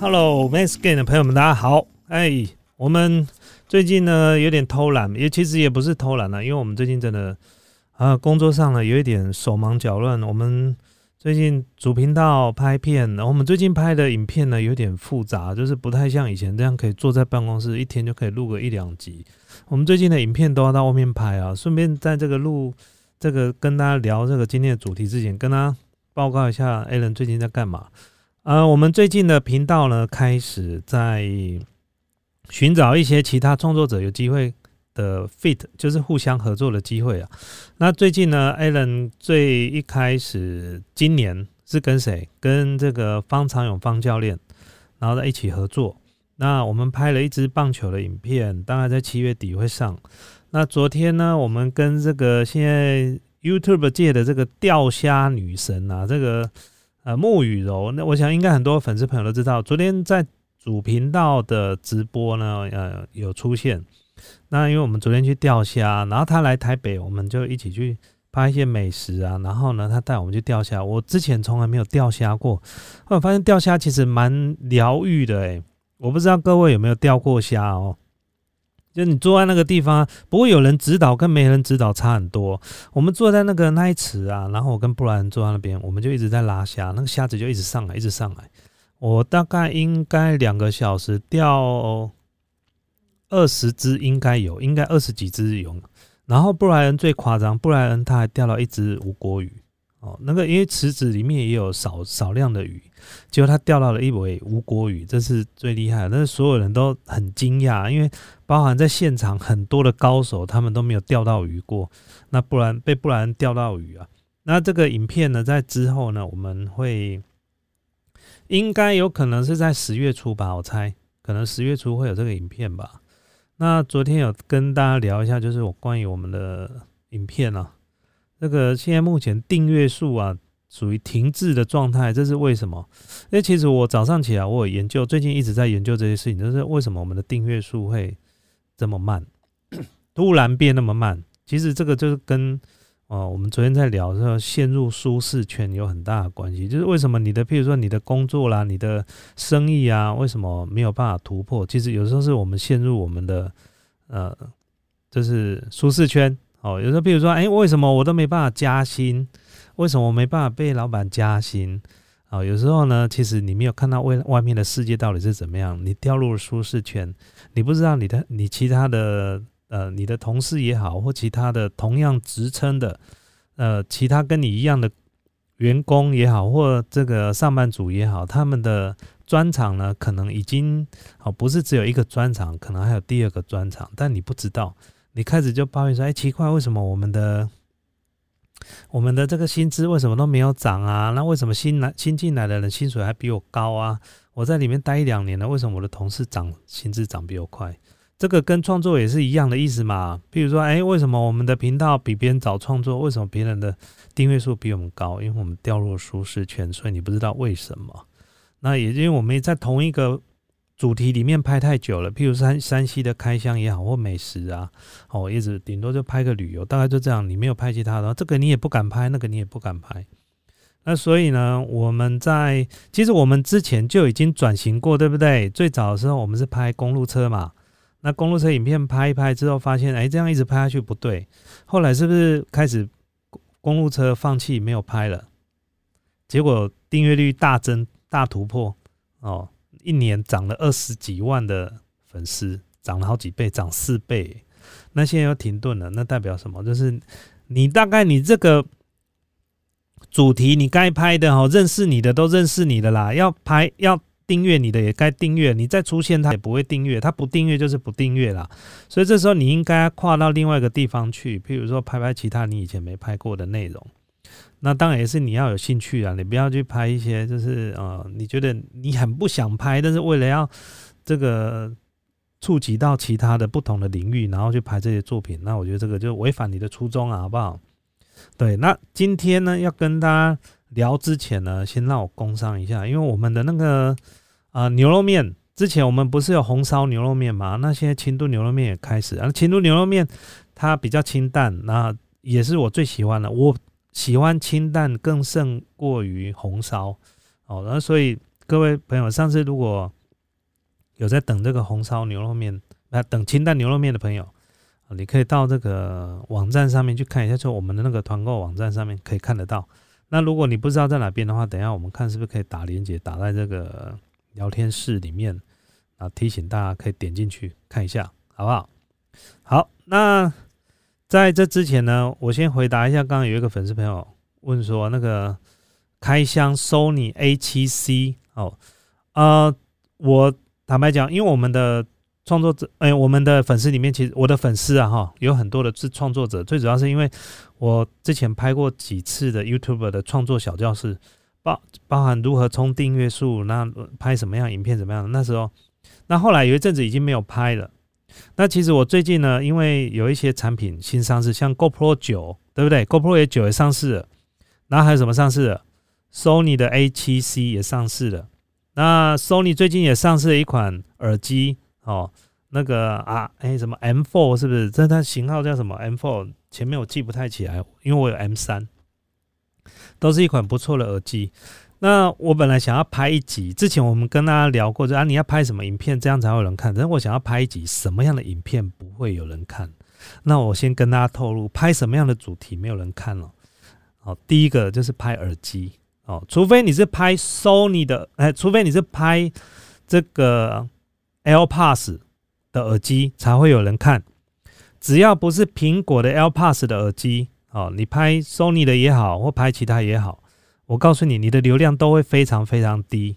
Hello，Max Gain 的朋友们，大家好。哎，我们最近呢有点偷懒，也其实也不是偷懒了，因为我们最近真的啊工作上呢有一点手忙脚乱。我们最近主频道拍片，然后我们最近拍的影片呢有点复杂，就是不太像以前这样可以坐在办公室一天就可以录个一两集。我们最近的影片都要到外面拍啊。顺便在这个录这个跟大家聊这个今天的主题之前，跟他报告一下 a l a n 最近在干嘛。呃，我们最近的频道呢，开始在寻找一些其他创作者有机会的 fit，就是互相合作的机会啊。那最近呢，Allen 最一开始今年是跟谁？跟这个方长勇方教练，然后在一起合作。那我们拍了一支棒球的影片，大概在七月底会上。那昨天呢，我们跟这个现在 YouTube 界的这个钓虾女神啊，这个。呃，沐雨柔，那我想应该很多粉丝朋友都知道，昨天在主频道的直播呢，呃，有出现。那因为我们昨天去钓虾，然后他来台北，我们就一起去拍一些美食啊。然后呢，他带我们去钓虾，我之前从来没有钓虾过，我发现钓虾其实蛮疗愈的诶，我不知道各位有没有钓过虾哦。就你坐在那个地方，不会有人指导，跟没人指导差很多。我们坐在那个那一池啊，然后我跟布莱恩坐在那边，我们就一直在拉虾，那个虾子就一直上来，一直上来。我大概应该两个小时钓二十只，应该有，应该二十几只有。然后布莱恩最夸张，布莱恩他还钓了一只无国鱼。哦，那个因为池子里面也有少少量的鱼，结果他钓到了一尾无国鱼，这是最厉害。但是所有人都很惊讶，因为包含在现场很多的高手，他们都没有钓到鱼过。那不然被布兰钓到鱼啊？那这个影片呢，在之后呢，我们会应该有可能是在十月初吧，我猜可能十月初会有这个影片吧。那昨天有跟大家聊一下，就是我关于我们的影片啊。这个现在目前订阅数啊，属于停滞的状态，这是为什么？因为其实我早上起来，我有研究，最近一直在研究这些事情，就是为什么我们的订阅数会这么慢，突然变那么慢？其实这个就是跟哦，我们昨天在聊说陷入舒适圈有很大的关系，就是为什么你的，譬如说你的工作啦、你的生意啊，为什么没有办法突破？其实有时候是我们陷入我们的呃，就是舒适圈。哦，有时候，比如说，哎，为什么我都没办法加薪？为什么我没办法被老板加薪？哦，有时候呢，其实你没有看到外外面的世界到底是怎么样，你掉入了舒适圈，你不知道你的你其他的呃，你的同事也好，或其他的同样职称的呃，其他跟你一样的员工也好，或这个上班族也好，他们的专长呢，可能已经哦，不是只有一个专长，可能还有第二个专长，但你不知道。你开始就抱怨说：“哎，奇怪，为什么我们的我们的这个薪资为什么都没有涨啊？那为什么新来新进来的人薪水还比我高啊？我在里面待一两年了，为什么我的同事涨薪资涨比我快？这个跟创作也是一样的意思嘛。比如说，哎，为什么我们的频道比别人早创作？为什么别人的订阅数比我们高？因为我们掉入舒适圈，所以你不知道为什么。那也因为我们在同一个。”主题里面拍太久了，譬如山山西的开箱也好，或美食啊，哦，一直顶多就拍个旅游，大概就这样。你没有拍其他的，这个你也不敢拍，那个你也不敢拍。那所以呢，我们在其实我们之前就已经转型过，对不对？最早的时候我们是拍公路车嘛，那公路车影片拍一拍之后，发现哎，这样一直拍下去不对。后来是不是开始公路车放弃没有拍了？结果订阅率大增大突破哦。一年涨了二十几万的粉丝，涨了好几倍，涨四倍。那现在又停顿了，那代表什么？就是你大概你这个主题你该拍的哈，认识你的都认识你的啦。要拍要订阅你的也该订阅，你再出现他也不会订阅，他不订阅就是不订阅啦。所以这时候你应该跨到另外一个地方去，譬如说拍拍其他你以前没拍过的内容。那当然也是你要有兴趣啊，你不要去拍一些就是呃，你觉得你很不想拍，但是为了要这个触及到其他的不同的领域，然后去拍这些作品，那我觉得这个就违反你的初衷啊，好不好？对，那今天呢要跟大家聊之前呢，先让我工商一下，因为我们的那个啊牛肉面，之前我们不是有红烧牛肉面嘛？那现在清炖牛肉面也开始，啊，清炖牛肉面它比较清淡，那也是我最喜欢的，我。喜欢清淡更胜过于红烧，哦，然后所以各位朋友，上次如果有在等这个红烧牛肉面，那等清淡牛肉面的朋友，你可以到这个网站上面去看一下，就我们的那个团购网站上面可以看得到。那如果你不知道在哪边的话，等下我们看是不是可以打链接打在这个聊天室里面，啊，提醒大家可以点进去看一下，好不好？好，那在这之前呢，我先回答一下，刚刚有一个粉丝朋友问说，那个开箱 Sony A7C 哦，呃，我坦白讲，因为我们的创作者，哎，我们的粉丝里面，其实我的粉丝啊，哈，有很多的是创作者，最主要是因为。我之前拍过几次的 YouTube 的创作小教室，包包含如何冲订阅数，那拍什么样影片怎么样？那时候，那后来有一阵子已经没有拍了。那其实我最近呢，因为有一些产品新上市，像 GoPro 九，对不对？GoPro 也九也上市了。然后还有什么上市了？Sony 的 A7C 也上市了。那 Sony 最近也上市了一款耳机哦，那个啊，哎，什么 M4 是不是？这它型号叫什么 M4？前面我记不太起来，因为我有 M 三，都是一款不错的耳机。那我本来想要拍一集，之前我们跟大家聊过，就啊你要拍什么影片，这样才会有人看。但是我想要拍一集什么样的影片不会有人看？那我先跟大家透露，拍什么样的主题没有人看了。好，第一个就是拍耳机哦，除非你是拍 Sony 的，哎，除非你是拍这个 AirPods 的耳机，才会有人看。只要不是苹果的 AirPods 的耳机，哦，你拍 Sony 的也好，或拍其他也好，我告诉你，你的流量都会非常非常低。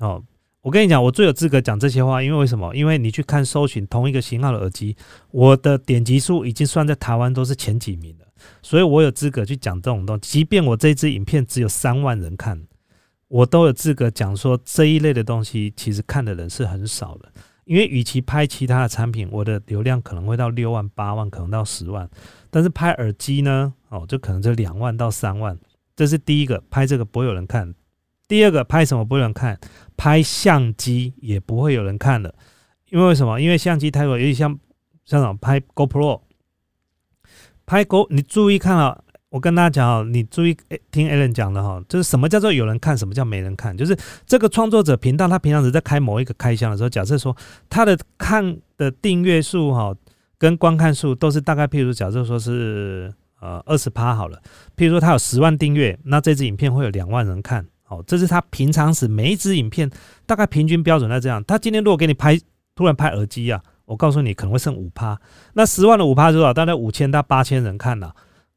哦，我跟你讲，我最有资格讲这些话，因为为什么？因为你去看搜寻同一个型号的耳机，我的点击数已经算在台湾都是前几名了，所以我有资格去讲这种东西。即便我这支影片只有三万人看，我都有资格讲说这一类的东西，其实看的人是很少的。因为与其拍其他的产品，我的流量可能会到六万、八万，可能到十万。但是拍耳机呢，哦，就可能就两万到三万。这是第一个，拍这个不会有人看。第二个，拍什么不会有人看？拍相机也不会有人看的。因为什么？因为相机太多，尤其像像那种拍 GoPro，拍 Go，你注意看啊。我跟大家讲哦，你注意听 Alan 讲的哈，就是什么叫做有人看，什么叫没人看？就是这个创作者频道，他平常只在开某一个开箱的时候，假设说他的看的订阅数哈，跟观看数都是大概，譬如假设说是呃二十趴好了，譬如说他有十万订阅，那这支影片会有两万人看，好，这是他平常时每一支影片大概平均标准在这样。他今天如果给你拍，突然拍耳机啊，我告诉你可能会剩五趴，那十万的五趴多少？大概五千到八千人看了。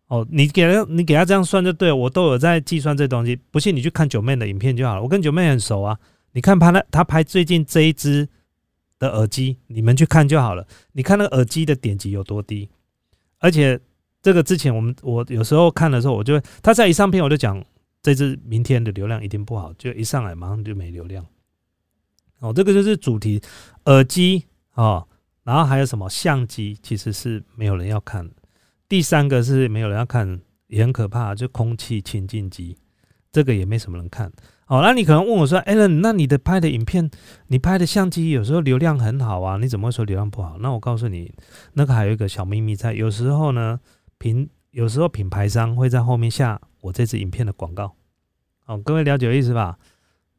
哦，你给他，你给他这样算就对了，我都有在计算这东西。不信你去看九妹的影片就好了。我跟九妹很熟啊，你看他那他拍最近这一支的耳机，你们去看就好了。你看那个耳机的点击有多低，而且这个之前我们我有时候看的时候，我就他在一上片我就讲这支明天的流量一定不好，就一上来马上就没流量。哦，这个就是主题耳机哦，然后还有什么相机，其实是没有人要看。第三个是没有人要看，也很可怕，就空气清净机，这个也没什么人看。哦，那你可能问我说：“Allen，那你的拍的影片，你拍的相机有时候流量很好啊，你怎么会说流量不好？”那我告诉你，那个还有一个小秘密在，有时候呢，品有时候品牌商会在后面下我这支影片的广告。哦，各位了解意思吧？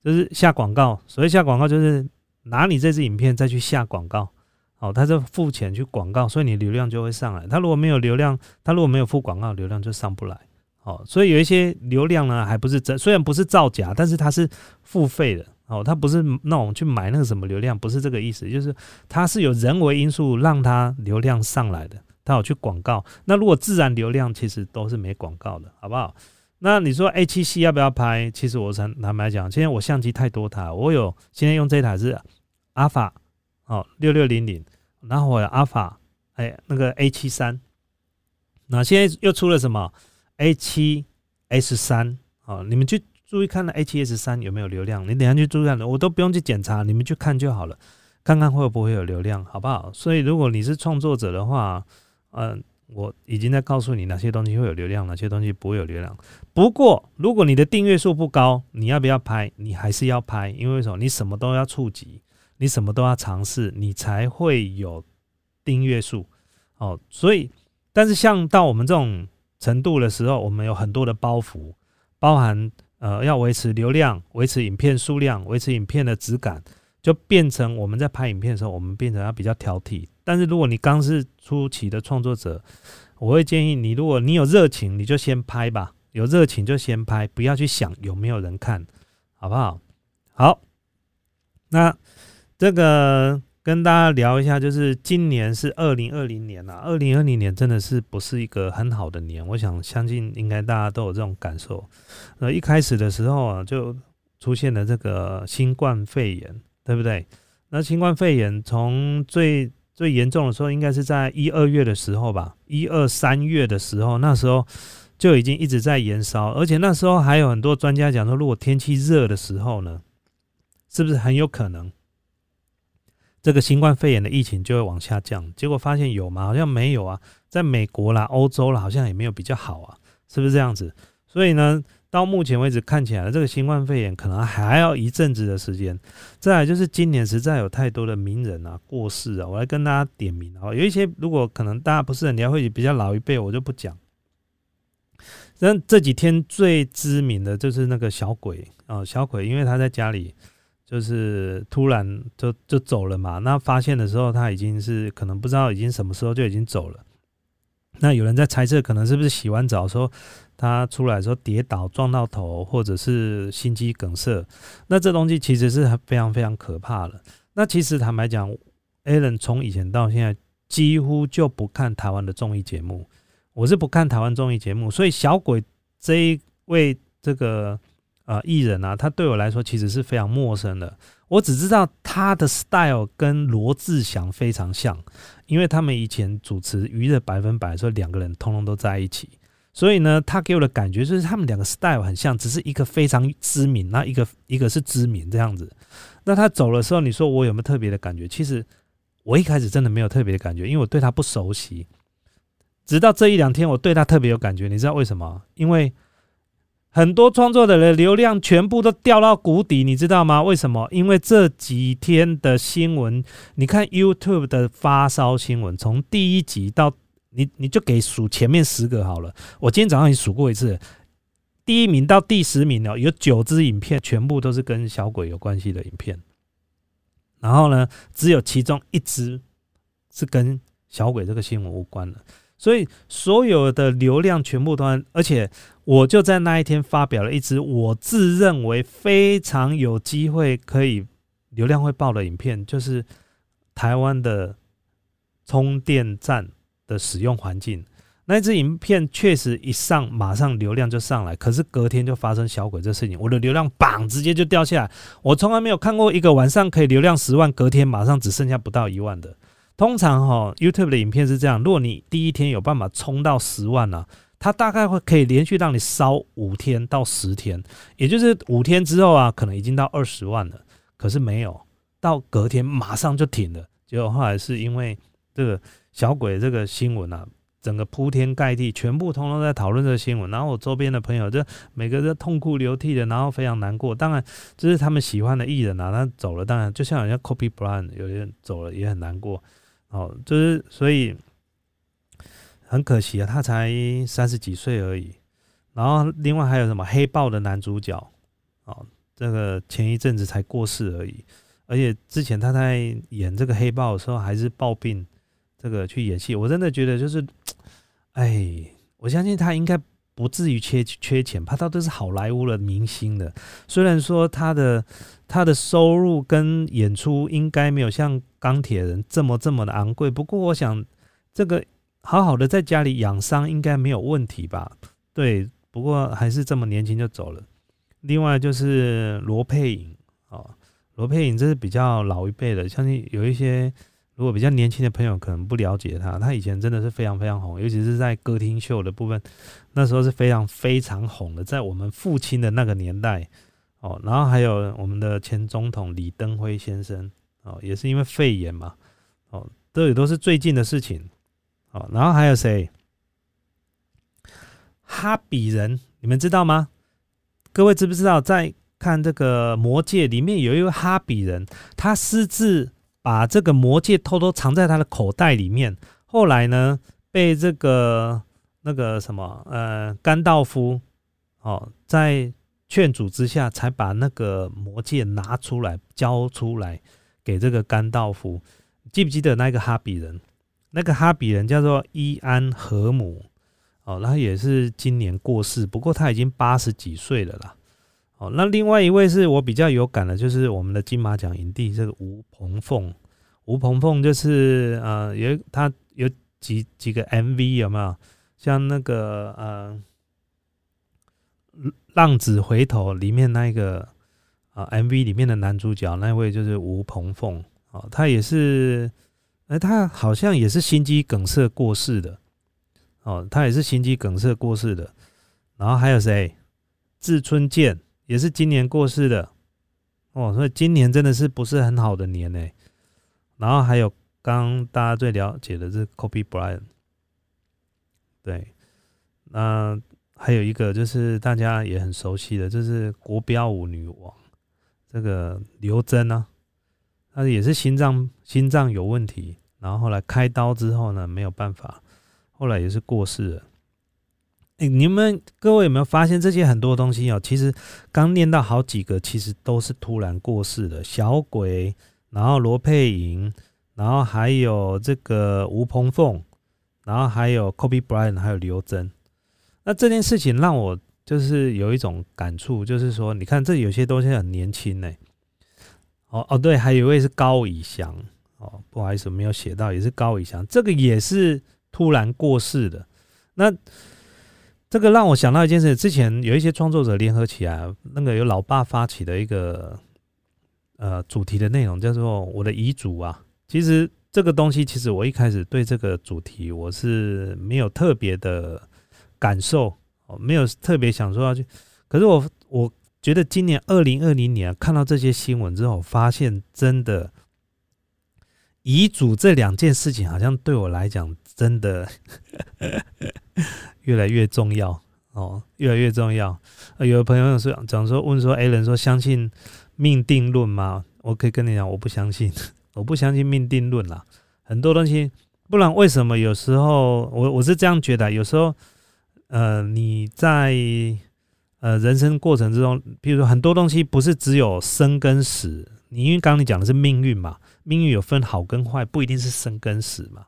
就是下广告，所谓下广告就是拿你这支影片再去下广告。哦，他就付钱去广告，所以你流量就会上来。他如果没有流量，他如果没有付广告，流量就上不来。哦，所以有一些流量呢，还不是真，虽然不是造假，但是它是付费的。哦，它不是那种去买那个什么流量，不是这个意思，就是它是有人为因素让它流量上来的。它有去广告，那如果自然流量其实都是没广告的，好不好？那你说 A 七 C 要不要拍？其实我坦坦白讲，现在我相机太多台，我有现在用这台是阿法。哦，六六零零，然后我有阿法，哎，那个 A 七三，那现在又出了什么 A 七 S 三？哦，你们去注意看那 A 七 S 三有没有流量？你等下去注意看，我都不用去检查，你们去看就好了，看看会不会有流量，好不好？所以如果你是创作者的话，嗯，我已经在告诉你哪些东西会有流量，哪些东西不会有流量。不过如果你的订阅数不高，你要不要拍？你还是要拍，因为什么？你什么都要触及。你什么都要尝试，你才会有订阅数哦。所以，但是像到我们这种程度的时候，我们有很多的包袱，包含呃要维持流量、维持影片数量、维持影片的质感，就变成我们在拍影片的时候，我们变成要比较挑剔。但是如果你刚是初期的创作者，我会建议你，如果你有热情，你就先拍吧。有热情就先拍，不要去想有没有人看，好不好？好，那这个跟大家聊一下，就是今年是二零二零年啊，二零二零年真的是不是一个很好的年？我想相信应该大家都有这种感受。呃，一开始的时候啊，就出现了这个新冠肺炎，对不对？那新冠肺炎从最最严重的时候，应该是在一二月的时候吧，一二三月的时候，那时候。就已经一直在延烧，而且那时候还有很多专家讲说，如果天气热的时候呢，是不是很有可能这个新冠肺炎的疫情就会往下降？结果发现有吗？好像没有啊，在美国啦、欧洲啦，好像也没有比较好啊，是不是这样子？所以呢，到目前为止看起来，这个新冠肺炎可能还要一阵子的时间。再来就是今年实在有太多的名人啊过世啊，我来跟大家点名啊，有一些如果可能大家不是很了解，比较老一辈，我就不讲。那这几天最知名的就是那个小鬼啊，小鬼，因为他在家里就是突然就就走了嘛。那发现的时候，他已经是可能不知道已经什么时候就已经走了。那有人在猜测，可能是不是洗完澡时候他出来时候跌倒撞到头，或者是心肌梗塞。那这东西其实是非常非常可怕的。那其实坦白讲，Allen 从以前到现在几乎就不看台湾的综艺节目。我是不看台湾综艺节目，所以小鬼这一位这个呃艺人啊，他对我来说其实是非常陌生的。我只知道他的 style 跟罗志祥非常像，因为他们以前主持《娱乐百分百》的时候，两个人通通都在一起，所以呢，他给我的感觉就是他们两个 style 很像，只是一个非常知名，那一个一个是知名这样子。那他走的时候，你说我有没有特别的感觉？其实我一开始真的没有特别的感觉，因为我对他不熟悉。直到这一两天，我对他特别有感觉，你知道为什么？因为很多创作者的流量全部都掉到谷底，你知道吗？为什么？因为这几天的新闻，你看 YouTube 的发烧新闻，从第一集到你，你就给数前面十个好了。我今天早上也数过一次，第一名到第十名哦，有九支影片全部都是跟小鬼有关系的影片，然后呢，只有其中一支是跟小鬼这个新闻无关的。所以所有的流量全部都，而且我就在那一天发表了一支我自认为非常有机会可以流量会爆的影片，就是台湾的充电站的使用环境。那支影片确实一上，马上流量就上来，可是隔天就发生小鬼这事情，我的流量榜直接就掉下来。我从来没有看过一个晚上可以流量十万，隔天马上只剩下不到一万的。通常哈，YouTube 的影片是这样：如果你第一天有办法冲到十万呢，它大概会可以连续让你烧五天到十天，也就是五天之后啊，可能已经到二十万了。可是没有到隔天马上就停了，结果后来是因为这个小鬼这个新闻啊，整个铺天盖地，全部通通在讨论这个新闻，然后我周边的朋友就每个都痛哭流涕的，然后非常难过。当然，这是他们喜欢的艺人啊，他走了，当然就像人家 Kobe Bryant 有人走了也很难过。哦，就是所以很可惜啊，他才三十几岁而已。然后另外还有什么黑豹的男主角，哦，这个前一阵子才过世而已。而且之前他在演这个黑豹的时候还是抱病，这个去演戏，我真的觉得就是，哎，我相信他应该。不至于缺缺钱，他他都是好莱坞的明星的。虽然说他的他的收入跟演出应该没有像钢铁人这么这么的昂贵，不过我想这个好好的在家里养伤应该没有问题吧？对，不过还是这么年轻就走了。另外就是罗佩颖哦，罗佩颖这是比较老一辈的，相信有一些。如果比较年轻的朋友可能不了解他，他以前真的是非常非常红，尤其是在歌厅秀的部分，那时候是非常非常红的，在我们父亲的那个年代哦。然后还有我们的前总统李登辉先生哦，也是因为肺炎嘛哦，这也都是最近的事情哦。然后还有谁？哈比人，你们知道吗？各位知不知道？在看这个魔戒里面有一位哈比人，他私自。把这个魔戒偷偷藏在他的口袋里面，后来呢，被这个那个什么呃甘道夫哦，在劝阻之下，才把那个魔戒拿出来交出来给这个甘道夫。记不记得那个哈比人？那个哈比人叫做伊安和姆哦，他也是今年过世，不过他已经八十几岁了啦。哦，那另外一位是我比较有感的，就是我们的金马奖影帝这个吴鹏凤。吴鹏凤就是呃，有他有几几个 MV 有没有？像那个呃，《浪子回头》里面那个啊，MV 里面的男主角那位就是吴鹏凤哦，他也是，哎，他好像也是心肌梗塞过世的哦，他也是心肌梗塞过世的。然后还有谁？志春健也是今年过世的哦，所以今年真的是不是很好的年呢。然后还有刚大家最了解的是 Kobe Bryant，对，那还有一个就是大家也很熟悉的，就是国标舞女王这个刘真啊，她也是心脏心脏有问题，然后后来开刀之后呢没有办法，后来也是过世了。哎，你们各位有没有发现这些很多东西哦？其实刚念到好几个，其实都是突然过世的，小鬼。然后罗佩莹，然后还有这个吴鹏凤，然后还有 Kobe Bryant，还有刘真。那这件事情让我就是有一种感触，就是说，你看这有些东西很年轻呢。哦哦，对，还有一位是高以翔，哦，不好意思没有写到，也是高以翔，这个也是突然过世的。那这个让我想到一件事，之前有一些创作者联合起来，那个有老爸发起的一个。呃，主题的内容叫做我的遗嘱啊。其实这个东西，其实我一开始对这个主题我是没有特别的感受，没有特别想说要去。可是我我觉得今年二零二零年看到这些新闻之后，发现真的遗嘱这两件事情，好像对我来讲真的 越来越重要哦，越来越重要。有的朋友说讲说问说，A 人说相信。命定论吗？我可以跟你讲，我不相信，我不相信命定论啦。很多东西，不然为什么有时候我我是这样觉得？有时候，呃，你在呃人生过程之中，比如说很多东西不是只有生跟死。你因为刚刚你讲的是命运嘛，命运有分好跟坏，不一定是生跟死嘛，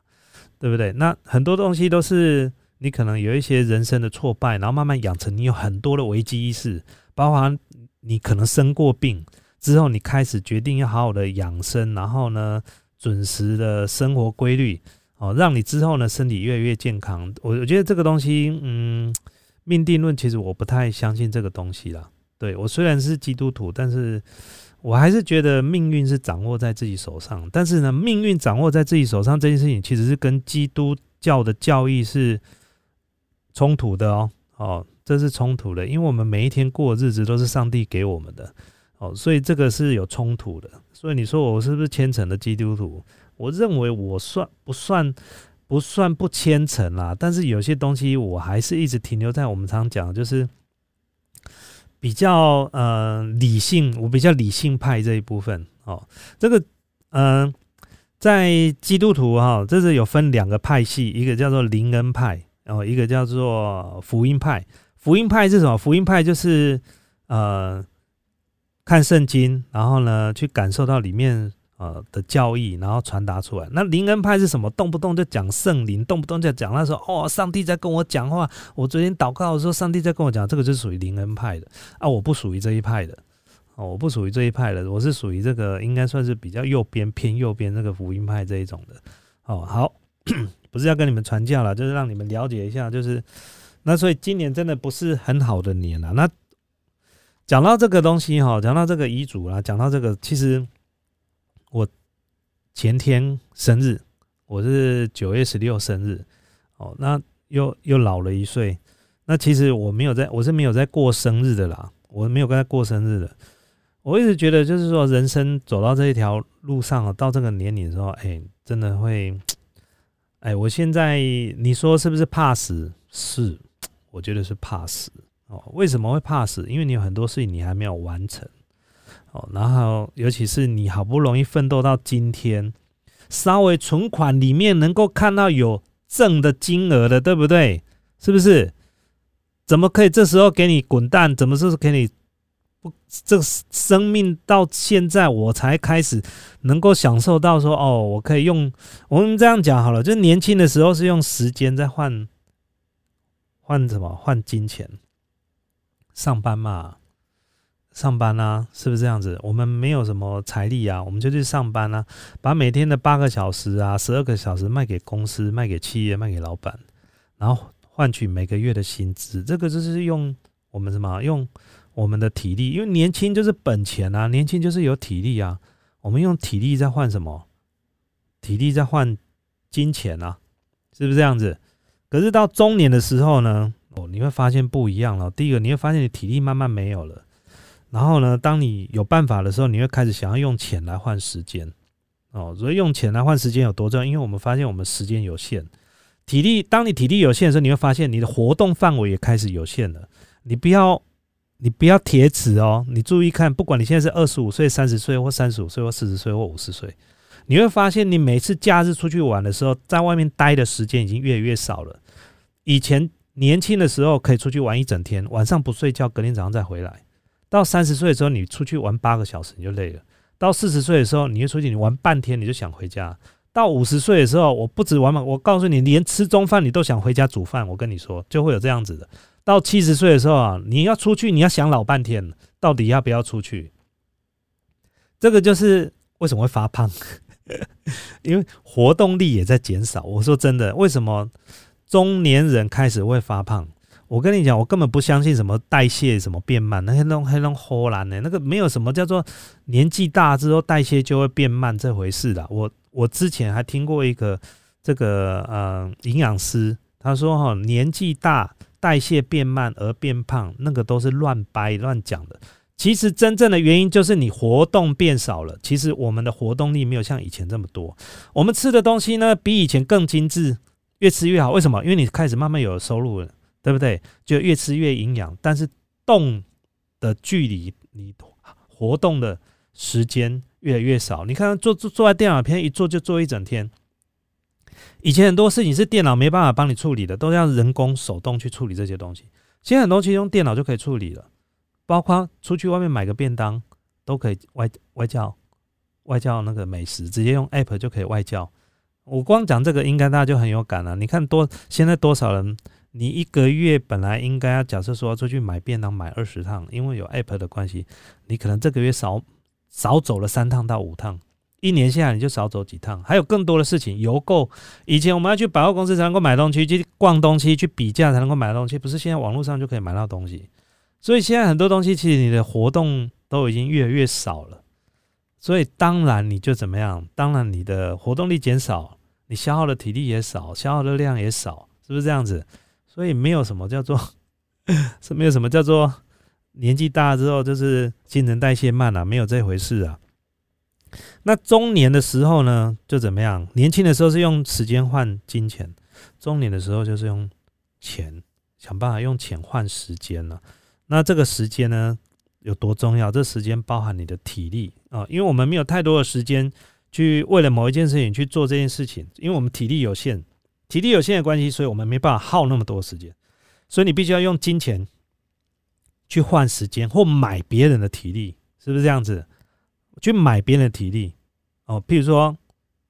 对不对？那很多东西都是你可能有一些人生的挫败，然后慢慢养成你有很多的危机意识，包含。你可能生过病之后，你开始决定要好好的养生，然后呢，准时的生活规律，哦，让你之后呢身体越来越健康。我我觉得这个东西，嗯，命定论其实我不太相信这个东西啦。对我虽然是基督徒，但是我还是觉得命运是掌握在自己手上。但是呢，命运掌握在自己手上这件事情，其实是跟基督教的教义是冲突的哦，哦。这是冲突的，因为我们每一天过的日子都是上帝给我们的，哦，所以这个是有冲突的。所以你说我是不是虔诚的基督徒？我认为我算不算不算不虔诚啦，但是有些东西我还是一直停留在我们常讲，就是比较呃理性，我比较理性派这一部分。哦，这个嗯，在基督徒哈，这是有分两个派系，一个叫做灵恩派，然后一个叫做福音派。福音派是什么？福音派就是呃看圣经，然后呢去感受到里面呃的教义，然后传达出来。那灵恩派是什么？动不动就讲圣灵，动不动就讲那时候哦，上帝在跟我讲话。我昨天祷告的时候，上帝在跟我讲，这个就属于灵恩派的啊。我不属于这一派的哦，我不属于这一派的，我是属于这个应该算是比较右边偏右边这个福音派这一种的。哦，好，不是要跟你们传教了，就是让你们了解一下，就是。那所以今年真的不是很好的年了。那讲到这个东西哈，讲到这个遗嘱啦，讲到这个，其实我前天生日，我是九月十六生日，哦，那又又老了一岁。那其实我没有在，我是没有在过生日的啦，我没有跟他过生日的。我一直觉得，就是说人生走到这一条路上，到这个年龄的时候，哎，真的会，哎，我现在你说是不是怕死？是。我觉得是怕死哦。为什么会怕死？因为你有很多事情你还没有完成然后，尤其是你好不容易奋斗到今天，稍微存款里面能够看到有挣的金额的，对不对？是不是？怎么可以这时候给你滚蛋？怎么是给你不，这生命到现在我才开始能够享受到说，哦，我可以用我们这样讲好了，就年轻的时候是用时间在换换什么换金钱，上班嘛，上班啊，是不是这样子？我们没有什么财力啊，我们就去上班啊，把每天的八个小时啊、十二个小时卖给公司、卖给企业、卖给老板，然后换取每个月的薪资。这个就是用我们什么用。我们的体力，因为年轻就是本钱啊，年轻就是有体力啊。我们用体力在换什么？体力在换金钱啊，是不是这样子？可是到中年的时候呢，哦，你会发现不一样了。第一个，你会发现你体力慢慢没有了。然后呢，当你有办法的时候，你会开始想要用钱来换时间。哦，所以用钱来换时间有多重要？因为我们发现我们时间有限，体力。当你体力有限的时候，你会发现你的活动范围也开始有限了。你不要。你不要铁齿哦，你注意看，不管你现在是二十五岁、三十岁，或三十五岁，或四十岁，或五十岁，你会发现，你每次假日出去玩的时候，在外面待的时间已经越来越少了。以前年轻的时候可以出去玩一整天，晚上不睡觉，隔天早上再回来。到三十岁的时候，你出去玩八个小时你就累了；到四十岁的时候，你又出去你玩半天你就想回家；到五十岁的时候，我不止玩嘛，我告诉你，连吃中饭你都想回家煮饭。我跟你说，就会有这样子的。到七十岁的时候啊，你要出去，你要想老半天，到底要不要出去？这个就是为什么会发胖，因为活动力也在减少。我说真的，为什么中年人开始会发胖？我跟你讲，我根本不相信什么代谢什么变慢，那些弄黑弄荷兰的那个没有什么叫做年纪大之后代谢就会变慢这回事的。我我之前还听过一个这个呃营养师，他说哈年纪大。代谢变慢而变胖，那个都是乱掰乱讲的。其实真正的原因就是你活动变少了。其实我们的活动力没有像以前这么多。我们吃的东西呢，比以前更精致，越吃越好。为什么？因为你开始慢慢有收入了，对不对？就越吃越营养。但是动的距离，你活动的时间越来越少。你看，坐坐坐在电脑边一坐就坐一整天。以前很多事情是电脑没办法帮你处理的，都要人工手动去处理这些东西。现在很多其实用电脑就可以处理了，包括出去外面买个便当都可以外外教外教那个美食，直接用 app 就可以外教。我光讲这个，应该大家就很有感了。你看多现在多少人，你一个月本来应该要假设说出去买便当买二十趟，因为有 app 的关系，你可能这个月少少走了三趟到五趟。一年下来你就少走几趟，还有更多的事情邮购。以前我们要去百货公司才能够买东西，去逛东西，去比价才能够买东西，不是现在网络上就可以买到东西。所以现在很多东西其实你的活动都已经越来越少了，所以当然你就怎么样？当然你的活动力减少，你消耗的体力也少，消耗的量也少，是不是这样子？所以没有什么叫做 是没有什么叫做年纪大之后就是新陈代谢慢了，没有这回事啊。那中年的时候呢，就怎么样？年轻的时候是用时间换金钱，中年的时候就是用钱，想办法用钱换时间了。那这个时间呢，有多重要？这时间包含你的体力啊，因为我们没有太多的时间去为了某一件事情去做这件事情，因为我们体力有限，体力有限的关系，所以我们没办法耗那么多时间，所以你必须要用金钱去换时间，或买别人的体力，是不是这样子？去买别人的体力哦，譬如说，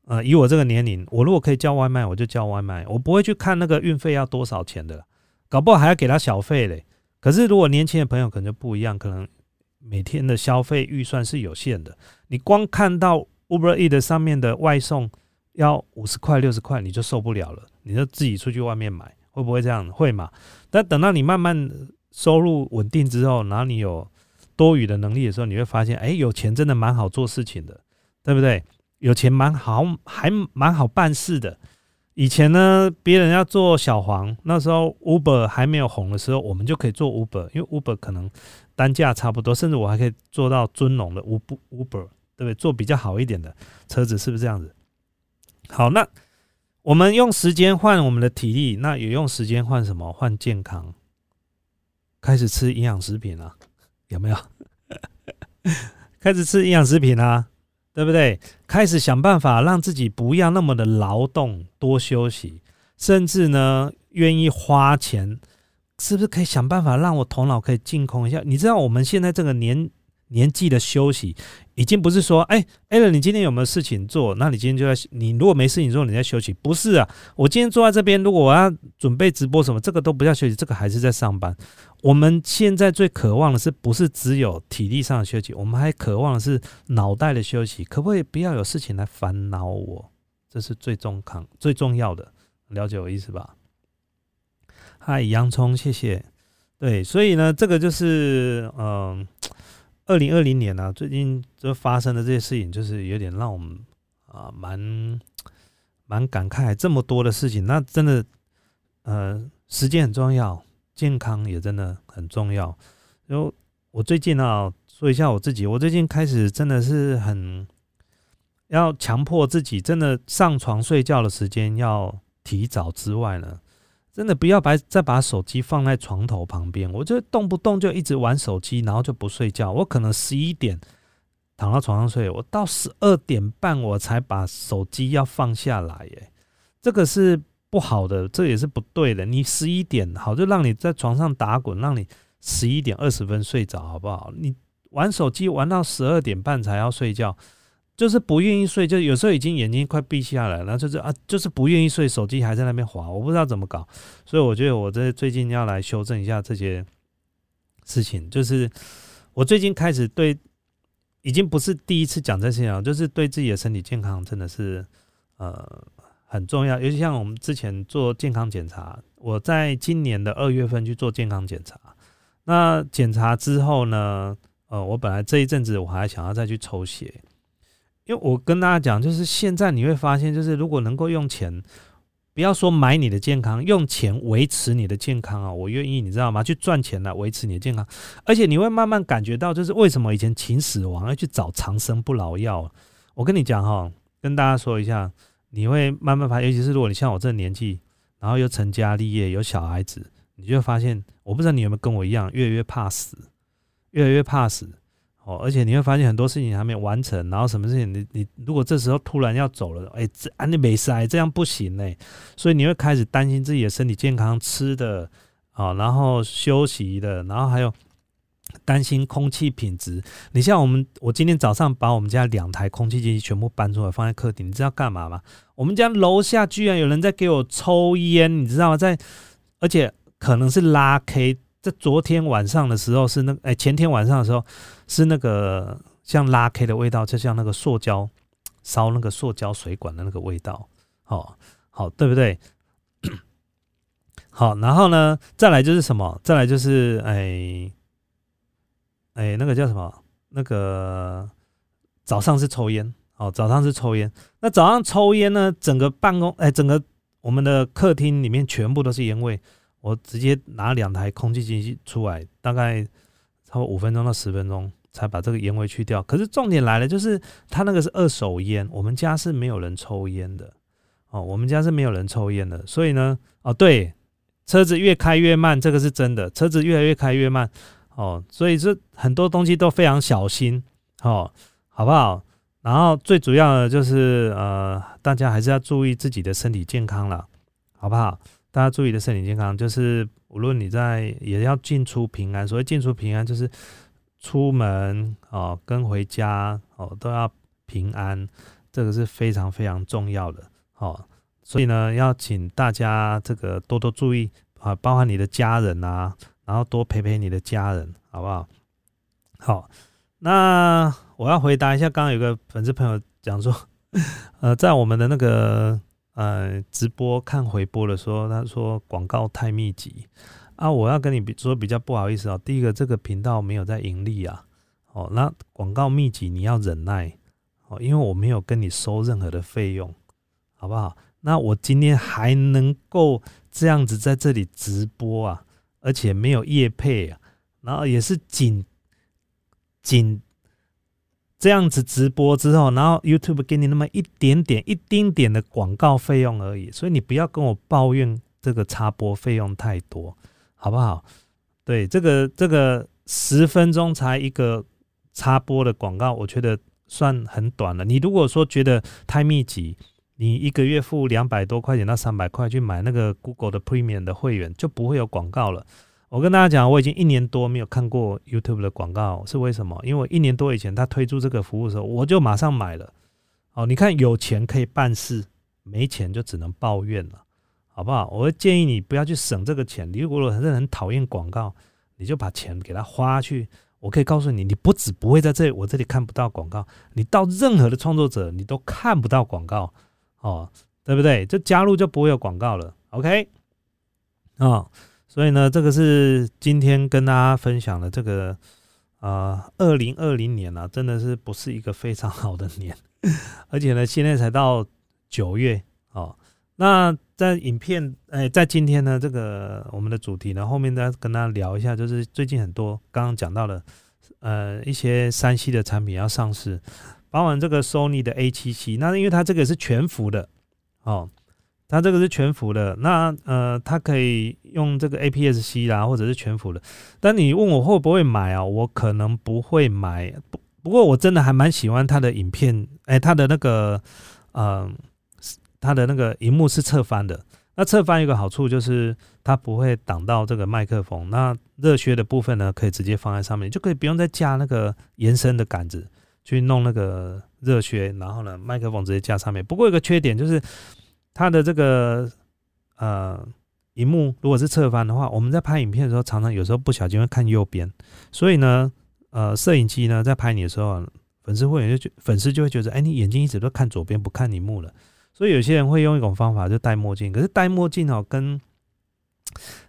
呃，以我这个年龄，我如果可以叫外卖，我就叫外卖，我不会去看那个运费要多少钱的，搞不好还要给他小费嘞。可是如果年轻的朋友可能就不一样，可能每天的消费预算是有限的，你光看到 Uber E 的上面的外送要五十块、六十块，你就受不了了，你就自己出去外面买，会不会这样？会嘛？但等到你慢慢收入稳定之后，然后你有。多余的能力的时候，你会发现，哎，有钱真的蛮好做事情的，对不对？有钱蛮好，还蛮好办事的。以前呢，别人要做小黄，那时候 Uber 还没有红的时候，我们就可以做 Uber，因为 Uber 可能单价差不多，甚至我还可以做到尊龙的 Uber，对不对？做比较好一点的车子，是不是这样子？好，那我们用时间换我们的体力，那也用时间换什么？换健康，开始吃营养食品了。有没有 开始吃营养食品啊？对不对？开始想办法让自己不要那么的劳动，多休息，甚至呢，愿意花钱是不是可以想办法让我头脑可以净空一下？你知道我们现在这个年年纪的休息，已经不是说，哎 a l n 你今天有没有事情做？那你今天就在你如果没事情做，你在休息？不是啊，我今天坐在这边，如果我要准备直播什么，这个都不叫休息，这个还是在上班。我们现在最渴望的是，不是只有体力上的休息，我们还渴望的是脑袋的休息。可不可以不要有事情来烦恼我？这是最重康最重要的，了解我意思吧？嗨，洋葱，谢谢。对，所以呢，这个就是嗯，二零二零年呢，最近就发生的这些事情，就是有点让我们啊，蛮蛮感慨，这么多的事情，那真的，呃，时间很重要，健康也真的很重要。然后我最近啊，说一下我自己，我最近开始真的是很要强迫自己，真的上床睡觉的时间要提早之外呢。真的不要把再把手机放在床头旁边，我就动不动就一直玩手机，然后就不睡觉。我可能十一点躺到床上睡，我到十二点半我才把手机要放下来，耶，这个是不好的，这也是不对的。你十一点好就让你在床上打滚，让你十一点二十分睡着，好不好？你玩手机玩到十二点半才要睡觉。就是不愿意睡，就有时候已经眼睛快闭下来了，就是啊，就是不愿意睡，手机还在那边滑，我不知道怎么搞，所以我觉得我这最近要来修正一下这些事情。就是我最近开始对，已经不是第一次讲这些了，就是对自己的身体健康真的是呃很重要。尤其像我们之前做健康检查，我在今年的二月份去做健康检查，那检查之后呢，呃，我本来这一阵子我还想要再去抽血。因为我跟大家讲，就是现在你会发现，就是如果能够用钱，不要说买你的健康，用钱维持你的健康啊，我愿意，你知道吗？去赚钱来维持你的健康，而且你会慢慢感觉到，就是为什么以前秦始皇要去找长生不老药。我跟你讲哈，跟大家说一下，你会慢慢发现，尤其是如果你像我这年纪，然后又成家立业，有小孩子，你就会发现，我不知道你有没有跟我一样，越来越怕死，越来越怕死。哦，而且你会发现很多事情还没完成，然后什么事情你你如果这时候突然要走了，哎，这啊你没事哎，这样不行呢。所以你会开始担心自己的身体健康、吃的，好，然后休息的，然后还有担心空气品质。你像我们，我今天早上把我们家两台空气机全部搬出来放在客厅，你知道干嘛吗？我们家楼下居然有人在给我抽烟，你知道吗？在，而且可能是拉 K。在昨天晚上的时候是那哎前天晚上的时候是那个像拉 K 的味道，就像那个塑胶烧那个塑胶水管的那个味道，好好对不对？好，然后呢，再来就是什么？再来就是哎哎那个叫什么？那个早上是抽烟，哦，早上是抽烟。那早上抽烟呢，整个办公哎整个我们的客厅里面全部都是烟味。我直接拿两台空气机出来，大概差不多五分钟到十分钟才把这个烟味去掉。可是重点来了，就是它那个是二手烟，我们家是没有人抽烟的哦，我们家是没有人抽烟的。所以呢，哦对，车子越开越慢，这个是真的，车子越来越开越慢哦，所以这很多东西都非常小心哦，好不好？然后最主要的就是呃，大家还是要注意自己的身体健康了，好不好？大家注意的身体健康，就是无论你在也要进出平安。所谓进出平安，就是出门哦跟回家哦都要平安，这个是非常非常重要的哦。所以呢，要请大家这个多多注意啊，包含你的家人啊，然后多陪陪你的家人，好不好？好，那我要回答一下，刚刚有个粉丝朋友讲说，呃，在我们的那个。呃，直播看回播的时候，他说广告太密集啊！我要跟你说比较不好意思啊。第一个，这个频道没有在盈利啊。哦，那广告密集你要忍耐哦，因为我没有跟你收任何的费用，好不好？那我今天还能够这样子在这里直播啊，而且没有业配啊，然后也是仅仅。这样子直播之后，然后 YouTube 给你那么一点点、一丁点的广告费用而已，所以你不要跟我抱怨这个插播费用太多，好不好？对，这个这个十分钟才一个插播的广告，我觉得算很短了。你如果说觉得太密集，你一个月付两百多块钱到三百块去买那个 Google 的 Premium 的会员，就不会有广告了。我跟大家讲，我已经一年多没有看过 YouTube 的广告，是为什么？因为一年多以前他推出这个服务的时候，我就马上买了。哦，你看有钱可以办事，没钱就只能抱怨了，好不好？我会建议你不要去省这个钱。你如果真的很讨厌广告，你就把钱给他花去。我可以告诉你，你不止不会在这我这里看不到广告，你到任何的创作者你都看不到广告，哦，对不对？就加入就不会有广告了。OK，哦。所以呢，这个是今天跟大家分享的这个啊，二零二零年啊，真的是不是一个非常好的年，而且呢，现在才到九月哦。那在影片哎，在今天呢，这个我们的主题呢，后面再跟大家聊一下，就是最近很多刚刚讲到的呃一些山西的产品要上市，包含这个 Sony 的 A 七七，那因为它这个是全幅的哦。它这个是全幅的，那呃，它可以用这个 APS-C 啦，或者是全幅的。但你问我会不会买啊？我可能不会买。不不过我真的还蛮喜欢它的影片，哎，它的那个呃，它的那个荧幕是侧翻的。那侧翻有个好处就是它不会挡到这个麦克风。那热靴的部分呢，可以直接放在上面，就可以不用再架那个延伸的杆子去弄那个热靴，然后呢，麦克风直接架上面。不过有个缺点就是。它的这个呃，荧幕如果是侧翻的话，我们在拍影片的时候，常常有时候不小心会看右边，所以呢，呃，摄影机呢在拍你的时候，粉丝会员就粉丝就会觉得，哎，你眼睛一直都看左边，不看荧幕了。所以有些人会用一种方法，就戴墨镜。可是戴墨镜哦，跟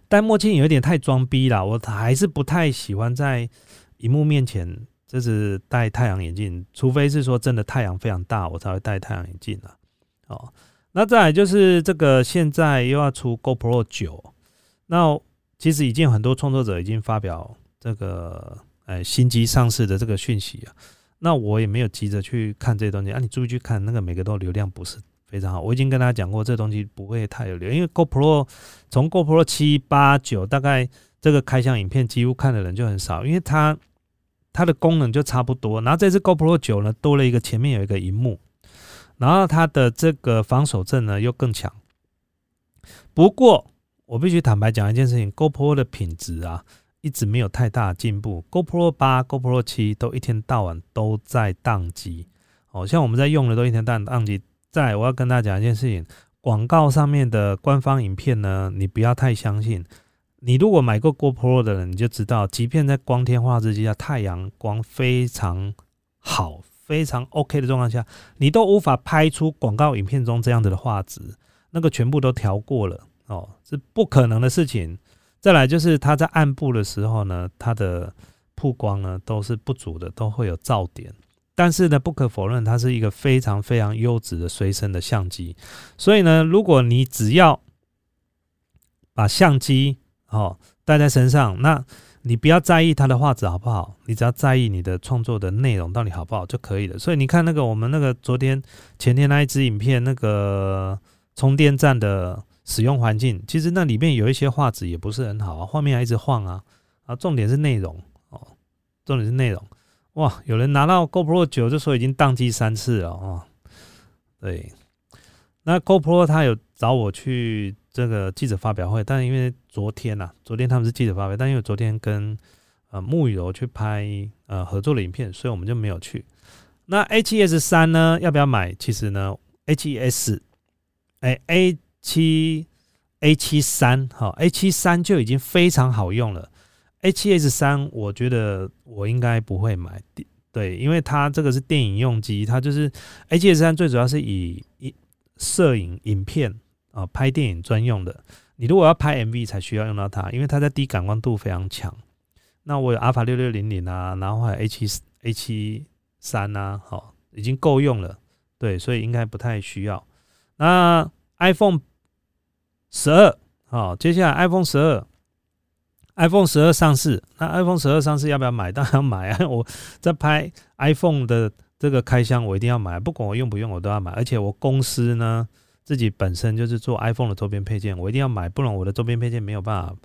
戴墨镜有点太装逼了，我还是不太喜欢在荧幕面前就是戴太阳眼镜，除非是说真的太阳非常大，我才会戴太阳眼镜了。哦。那再来就是这个，现在又要出 GoPro 九，那其实已经很多创作者已经发表这个呃新机上市的这个讯息啊。那我也没有急着去看这些东西啊，你注意去看那个每个都流量不是非常好。我已经跟大家讲过，这东西不会太有流，因为 GoPro 从 GoPro 七八九大概这个开箱影片几乎看的人就很少，因为它它的功能就差不多。然后这次 GoPro 九呢多了一个前面有一个荧幕。然后它的这个防守阵呢又更强，不过我必须坦白讲一件事情，GoPro 的品质啊一直没有太大进步，GoPro 八、GoPro 七都一天到晚都在宕机，哦，像我们在用的都一天到晚宕机。在，我要跟大家讲一件事情，广告上面的官方影片呢，你不要太相信。你如果买过 GoPro 的人，你就知道，即便在光天化日之下，太阳光非常好。非常 OK 的状况下，你都无法拍出广告影片中这样子的画质，那个全部都调过了哦，是不可能的事情。再来就是它在暗部的时候呢，它的曝光呢都是不足的，都会有噪点。但是呢，不可否认，它是一个非常非常优质的随身的相机。所以呢，如果你只要把相机哦带在身上，那你不要在意它的画质好不好，你只要在意你的创作的内容到底好不好就可以了。所以你看那个我们那个昨天前天那一支影片，那个充电站的使用环境，其实那里面有一些画质也不是很好啊，画面还一直晃啊啊，重点是内容哦，重点是内容哇，有人拿到 GoPro 九就说已经宕机三次了啊，对，那 GoPro 他有找我去。这个记者发表会，但因为昨天呐，昨天他们是记者发表，但因为昨天跟呃沐雨柔去拍呃合作的影片，所以我们就没有去。那 H S 三呢，要不要买？其实呢，H S 哎 A 七 A 七三好 A 七三就已经非常好用了。H S 三我觉得我应该不会买，对，因为它这个是电影用机，它就是 H S 三最主要是以一摄影影片。啊，拍电影专用的，你如果要拍 MV 才需要用到它，因为它在低感光度非常强。那我有阿法六六零零啊，然后还有 A 七 A 七三啊，好，已经够用了。对，所以应该不太需要。那 iPhone 十二，好，接下来 iPhone 十二，iPhone 十二上市，那 iPhone 十二上市要不要买？当然要买啊！我在拍 iPhone 的这个开箱，我一定要买，不管我用不用，我都要买。而且我公司呢。自己本身就是做 iPhone 的周边配件，我一定要买，不然我的周边配件没有办法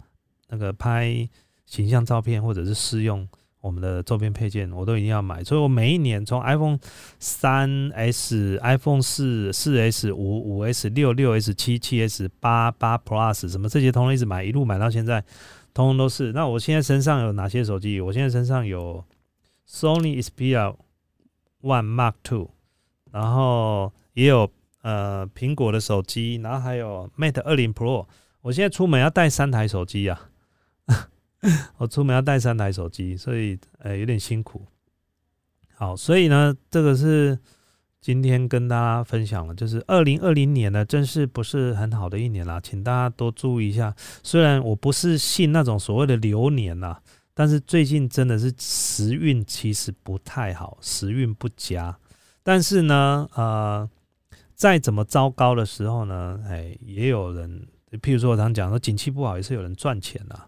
那个拍形象照片或者是试用，我们的周边配件，我都一定要买。所以我每一年从 iPhone 三 S、iPhone 四、四 S、五、五 S、六、六 S、七、七 S、八、八 Plus 什么这些，通通一直买，一路买到现在，通通都是。那我现在身上有哪些手机？我现在身上有 Sony Xperia One Mark Two，然后也有呃苹果的手机，然后还有 Mate 二零 Pro。我现在出门要带三台手机呀，我出门要带三台手机，所以呃有点辛苦。好，所以呢，这个是今天跟大家分享了，就是二零二零年呢，真是不是很好的一年啦，请大家多注意一下。虽然我不是信那种所谓的流年呐，但是最近真的是时运其实不太好，时运不佳。但是呢，呃，再怎么糟糕的时候呢，哎，也有人。譬如说，我常讲说，景气不好也是有人赚钱呐。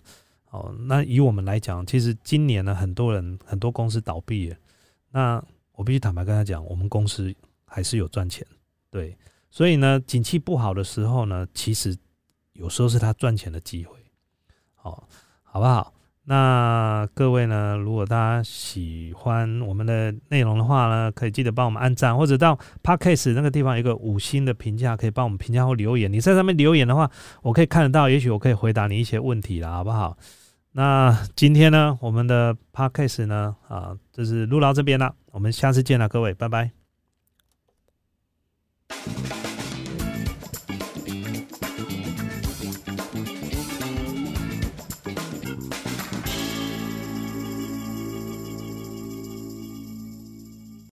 哦，那以我们来讲，其实今年呢，很多人很多公司倒闭了。那我必须坦白跟他讲，我们公司还是有赚钱。对，所以呢，景气不好的时候呢，其实有时候是他赚钱的机会。好，好不好？那各位呢，如果大家喜欢我们的内容的话呢，可以记得帮我们按赞，或者到 Podcast 那个地方有一个五星的评价，可以帮我们评价或留言。你在上面留言的话，我可以看得到，也许我可以回答你一些问题啦，好不好？那今天呢，我们的 podcast 呢，啊，就是录到这边了。我们下次见了，各位，拜拜。